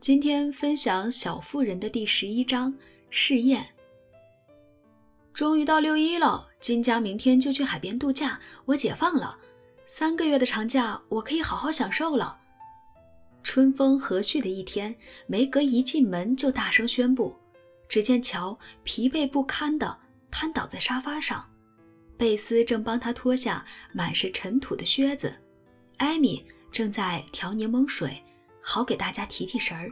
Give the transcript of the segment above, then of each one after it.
今天分享《小妇人》的第十一章试验。终于到六一了，金家明天就去海边度假，我解放了，三个月的长假我可以好好享受了。春风和煦的一天，梅格一进门就大声宣布。只见乔疲惫不堪地瘫倒在沙发上，贝斯正帮他脱下满是尘土的靴子，艾米正在调柠檬水。好给大家提提神儿。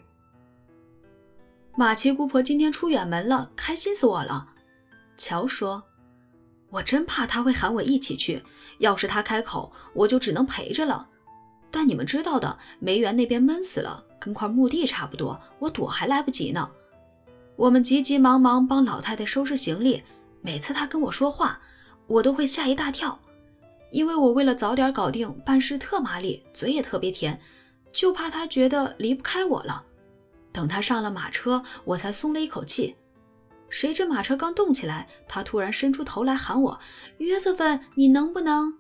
马奇姑婆今天出远门了，开心死我了。乔说：“我真怕她会喊我一起去，要是她开口，我就只能陪着了。但你们知道的，梅园那边闷死了，跟块墓地差不多，我躲还来不及呢。我们急急忙忙帮老太太收拾行李，每次她跟我说话，我都会吓一大跳，因为我为了早点搞定办事特麻利，嘴也特别甜。”就怕他觉得离不开我了。等他上了马车，我才松了一口气。谁知马车刚动起来，他突然伸出头来喊我：“约瑟芬，你能不能？”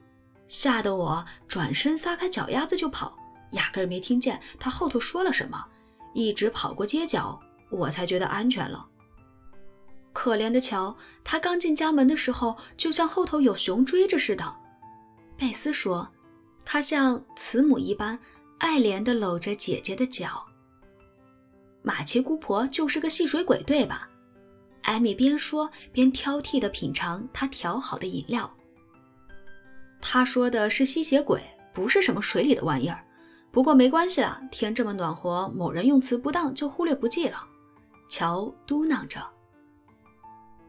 吓得我转身撒开脚丫子就跑，压根儿没听见他后头说了什么，一直跑过街角，我才觉得安全了。可怜的乔，他刚进家门的时候，就像后头有熊追着似的。贝斯说：“他像慈母一般。”爱怜地搂着姐姐的脚。马奇姑婆就是个戏水鬼，对吧？艾米边说边挑剔地品尝她调好的饮料。她说的是吸血鬼，不是什么水里的玩意儿。不过没关系啦，天这么暖和，某人用词不当就忽略不计了。乔嘟囔着。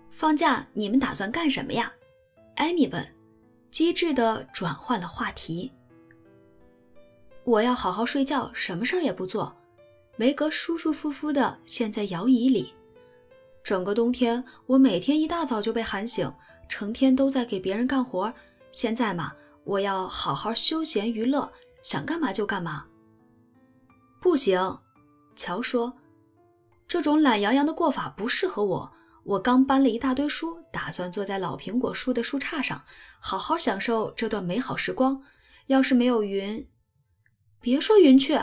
放假你们打算干什么呀？艾米问，机智地转换了话题。我要好好睡觉，什么事儿也不做。梅格舒舒服服地陷在摇椅里。整个冬天，我每天一大早就被喊醒，成天都在给别人干活。现在嘛，我要好好休闲娱乐，想干嘛就干嘛。不行，乔说，这种懒洋洋的过法不适合我。我刚搬了一大堆书，打算坐在老苹果树的树杈上，好好享受这段美好时光。要是没有云。别说云雀，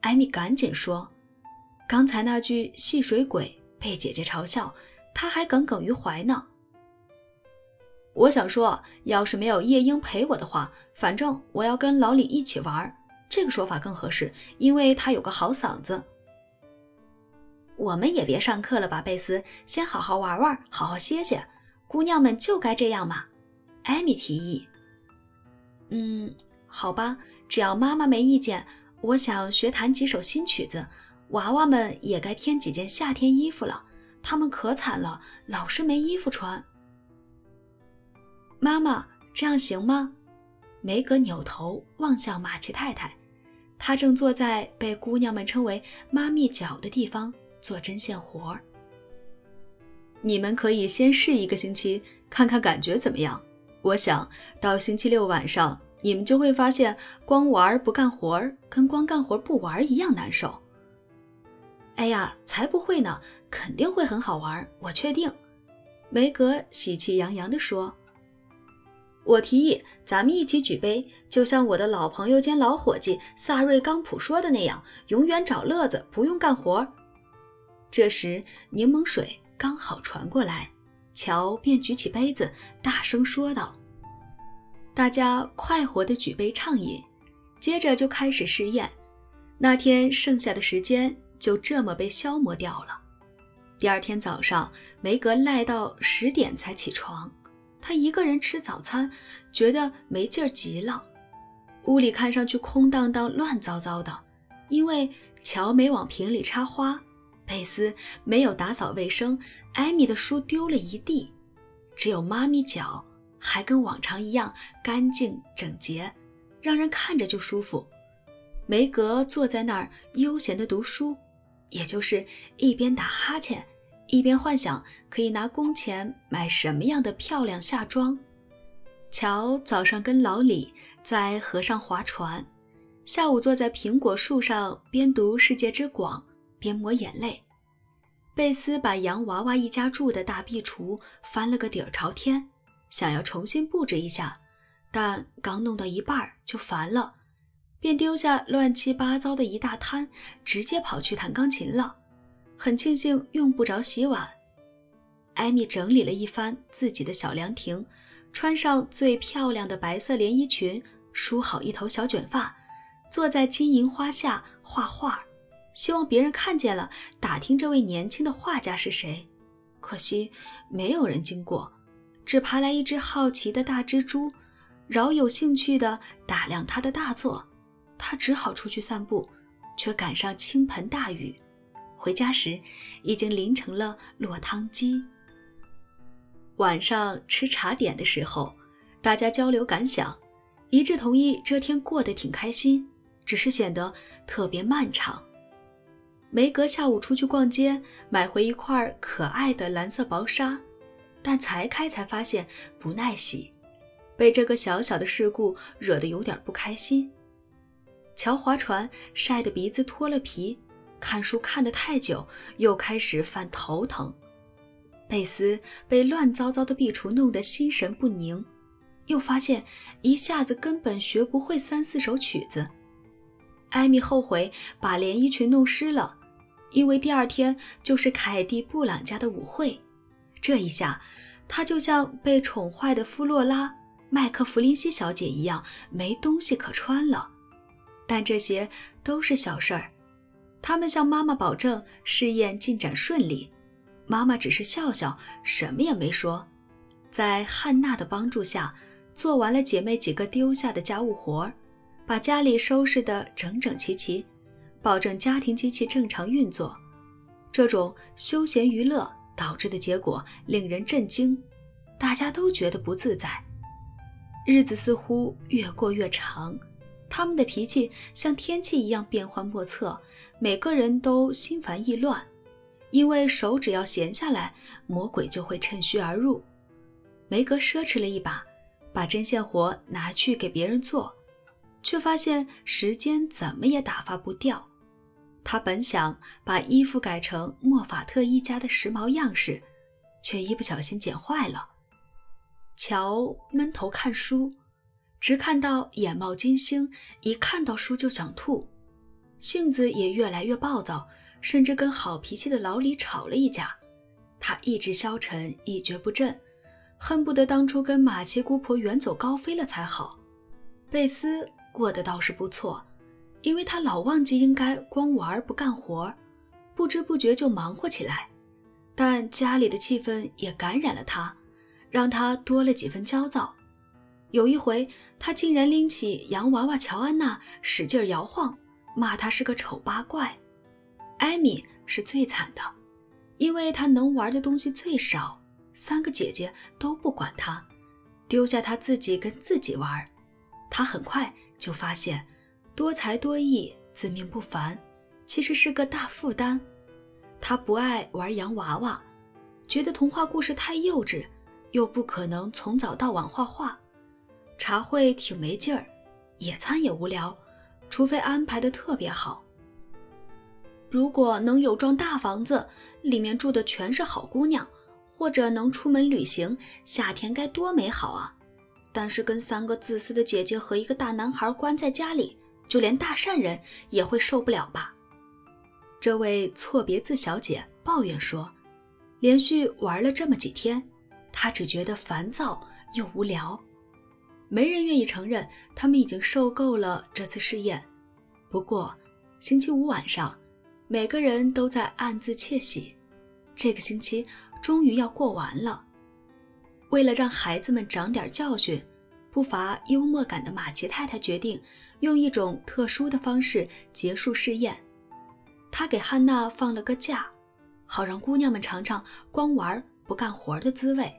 艾米赶紧说：“刚才那句戏水鬼被姐姐嘲笑，她还耿耿于怀呢。”我想说，要是没有夜莺陪我的话，反正我要跟老李一起玩，这个说法更合适，因为他有个好嗓子。我们也别上课了吧，贝斯，先好好玩玩，好好歇歇。姑娘们就该这样嘛，艾米提议。嗯，好吧。只要妈妈没意见，我想学弹几首新曲子。娃娃们也该添几件夏天衣服了，他们可惨了，老是没衣服穿。妈妈，这样行吗？梅格扭头望向马奇太太，她正坐在被姑娘们称为“妈咪脚”的地方做针线活儿。你们可以先试一个星期，看看感觉怎么样。我想到星期六晚上。你们就会发现，光玩不干活儿，跟光干活不玩一样难受。哎呀，才不会呢，肯定会很好玩，我确定。梅格喜气洋洋地说：“我提议，咱们一起举杯，就像我的老朋友兼老伙计萨瑞冈普说的那样，永远找乐子，不用干活。”这时，柠檬水刚好传过来，乔便举起杯子，大声说道。大家快活地举杯畅饮，接着就开始试验。那天剩下的时间就这么被消磨掉了。第二天早上，梅格赖到十点才起床。他一个人吃早餐，觉得没劲儿极了。屋里看上去空荡荡、乱糟糟的，因为乔没往瓶里插花，佩斯没有打扫卫生，艾米的书丢了一地，只有妈咪脚。还跟往常一样干净整洁，让人看着就舒服。梅格坐在那儿悠闲地读书，也就是一边打哈欠，一边幻想可以拿工钱买什么样的漂亮夏装。乔早上跟老李在河上划船，下午坐在苹果树上边读《世界之广》边抹眼泪。贝斯把洋娃娃一家住的大壁橱翻了个底儿朝天。想要重新布置一下，但刚弄到一半就烦了。便丢下乱七八糟的一大摊，直接跑去弹钢琴了。很庆幸用不着洗碗。艾米整理了一番自己的小凉亭，穿上最漂亮的白色连衣裙，梳好一头小卷发，坐在金银花下画画，希望别人看见了打听这位年轻的画家是谁。可惜没有人经过，只爬来一只好奇的大蜘蛛，饶有兴趣地打量他的大作。他只好出去散步，却赶上倾盆大雨。回家时，已经淋成了落汤鸡。晚上吃茶点的时候，大家交流感想，一致同意这天过得挺开心，只是显得特别漫长。梅格下午出去逛街，买回一块可爱的蓝色薄纱，但才开才发现不耐洗，被这个小小的事故惹得有点不开心。乔划船晒得鼻子脱了皮，看书看得太久，又开始犯头疼。贝斯被乱糟糟的壁橱弄得心神不宁，又发现一下子根本学不会三四首曲子。艾米后悔把连衣裙弄湿了，因为第二天就是凯蒂·布朗家的舞会。这一下，她就像被宠坏的弗洛拉·麦克弗林西小姐一样，没东西可穿了。但这些都是小事儿，他们向妈妈保证试验进展顺利，妈妈只是笑笑，什么也没说。在汉娜的帮助下，做完了姐妹几个丢下的家务活儿，把家里收拾得整整齐齐，保证家庭机器正常运作。这种休闲娱乐导致的结果令人震惊，大家都觉得不自在，日子似乎越过越长。他们的脾气像天气一样变幻莫测，每个人都心烦意乱，因为手只要闲下来，魔鬼就会趁虚而入。梅格奢侈了一把，把针线活拿去给别人做，却发现时间怎么也打发不掉。他本想把衣服改成莫法特一家的时髦样式，却一不小心剪坏了。乔闷头看书。直看到眼冒金星，一看到书就想吐，性子也越来越暴躁，甚至跟好脾气的老李吵了一架。他意志消沉，一蹶不振，恨不得当初跟马奇姑婆远走高飞了才好。贝斯过得倒是不错，因为他老忘记应该光玩不干活，不知不觉就忙活起来。但家里的气氛也感染了他，让他多了几分焦躁。有一回，他竟然拎起洋娃娃乔安娜使劲摇晃，骂她是个丑八怪。艾米是最惨的，因为她能玩的东西最少，三个姐姐都不管她，丢下她自己跟自己玩。她很快就发现，多才多艺、自命不凡，其实是个大负担。他不爱玩洋娃娃，觉得童话故事太幼稚，又不可能从早到晚画画。茶会挺没劲儿，野餐也无聊，除非安排的特别好。如果能有幢大房子，里面住的全是好姑娘，或者能出门旅行，夏天该多美好啊！但是跟三个自私的姐姐和一个大男孩关在家里，就连大善人也会受不了吧？这位错别字小姐抱怨说：“连续玩了这么几天，她只觉得烦躁又无聊。”没人愿意承认他们已经受够了这次试验。不过，星期五晚上，每个人都在暗自窃喜，这个星期终于要过完了。为了让孩子们长点教训，不乏幽默感的马奇太太决定用一种特殊的方式结束试验。她给汉娜放了个假，好让姑娘们尝尝光玩不干活的滋味。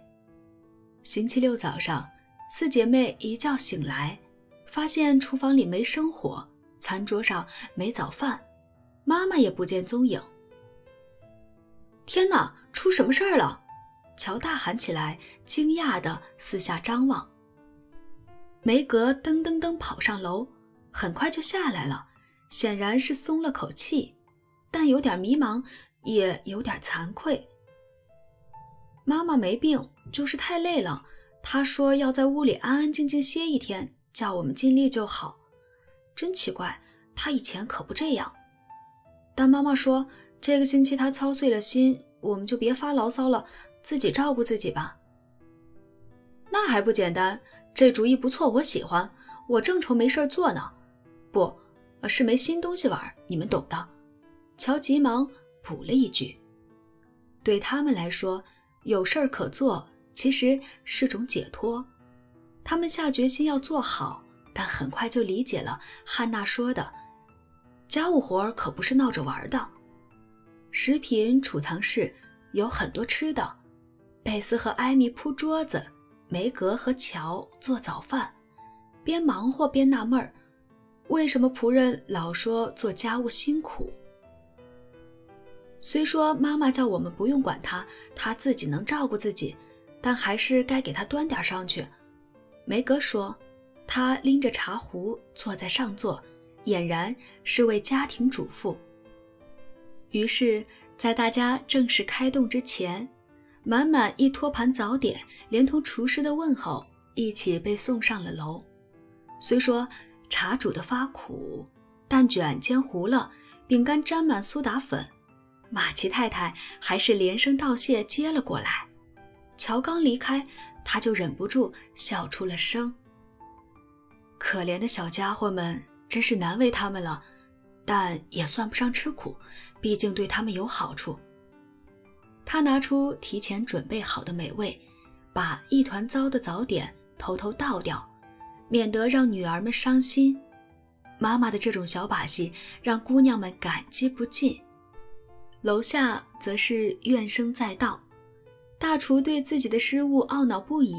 星期六早上。四姐妹一觉醒来，发现厨房里没生火，餐桌上没早饭，妈妈也不见踪影。天哪，出什么事儿了？乔大喊起来，惊讶地四下张望。梅格噔噔噔跑上楼，很快就下来了，显然是松了口气，但有点迷茫，也有点惭愧。妈妈没病，就是太累了。她说要在屋里安安静静歇一天，叫我们尽力就好。真奇怪，他以前可不这样。但妈妈说，这个星期他操碎了心，我们就别发牢骚了，自己照顾自己吧。那还不简单？这主意不错，我喜欢。我正愁没事做呢。不，是没新东西玩，你们懂的。乔急忙补了一句。对他们来说，有事儿可做其实是种解脱。他们下决心要做好，但很快就理解了汉娜说的：家务活可不是闹着玩的。食品储藏室有很多吃的，贝斯和艾米铺桌子，梅格和乔做早饭。边忙活边纳闷儿，为什么仆人老说做家务辛苦？虽说妈妈叫我们不用管他，他自己能照顾自己，但还是该给他端点上去。梅格说：“他拎着茶壶坐在上座，俨然是位家庭主妇。”于是，在大家正式开动之前，满满一托盘早点，连同厨师的问候，一起被送上了楼。虽说茶煮得发苦，蛋卷煎糊了，饼干沾满苏打粉，马奇太太还是连声道谢接了过来。乔刚离开，他就忍不住笑出了声。可怜的小家伙们，真是难为他们了，但也算不上吃苦，毕竟对他们有好处。他拿出提前准备好的美味，把一团糟的早点偷偷倒掉。免得让女儿们伤心，妈妈的这种小把戏让姑娘们感激不尽。楼下则是怨声载道，大厨对自己的失误懊恼不已。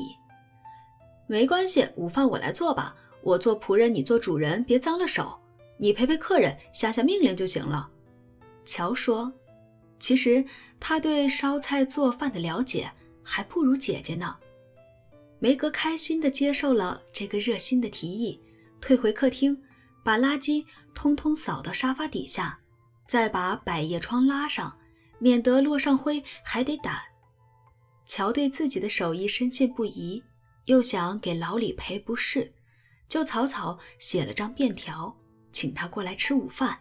没关系，午饭我来做吧，我做仆人，你做主人，别脏了手。你陪陪客人，下下命令就行了。乔说：“其实他对烧菜做饭的了解还不如姐姐呢。”梅格开心地接受了这个热心的提议，退回客厅，把垃圾通通扫到沙发底下，再把百叶窗拉上，免得落上灰还得掸。乔对自己的手艺深信不疑，又想给老李赔不是，就草草写了张便条，请他过来吃午饭。